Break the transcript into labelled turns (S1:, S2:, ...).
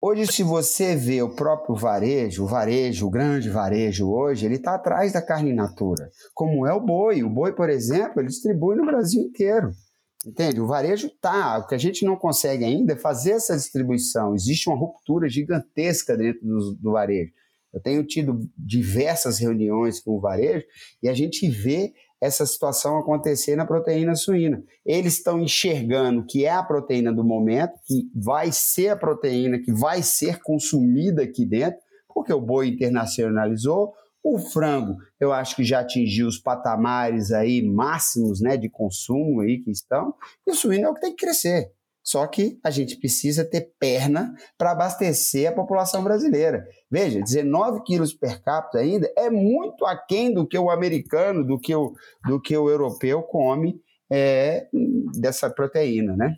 S1: Hoje, se você vê o próprio varejo, o varejo, o grande varejo hoje, ele está atrás da carne in natura, como é o boi. O boi, por exemplo, ele distribui no Brasil inteiro. Entende? O varejo tá. O que a gente não consegue ainda é fazer essa distribuição. Existe uma ruptura gigantesca dentro do, do varejo. Eu tenho tido diversas reuniões com o varejo e a gente vê essa situação acontecer na proteína suína. Eles estão enxergando que é a proteína do momento, que vai ser a proteína que vai ser consumida aqui dentro, porque o boi internacionalizou, o frango, eu acho que já atingiu os patamares aí máximos, né, de consumo aí que estão, e o suíno é o que tem que crescer. Só que a gente precisa ter perna para abastecer a população brasileira. Veja, 19 quilos per capita ainda é muito aquém do que o americano, do que o, do que o europeu come é, dessa proteína, né?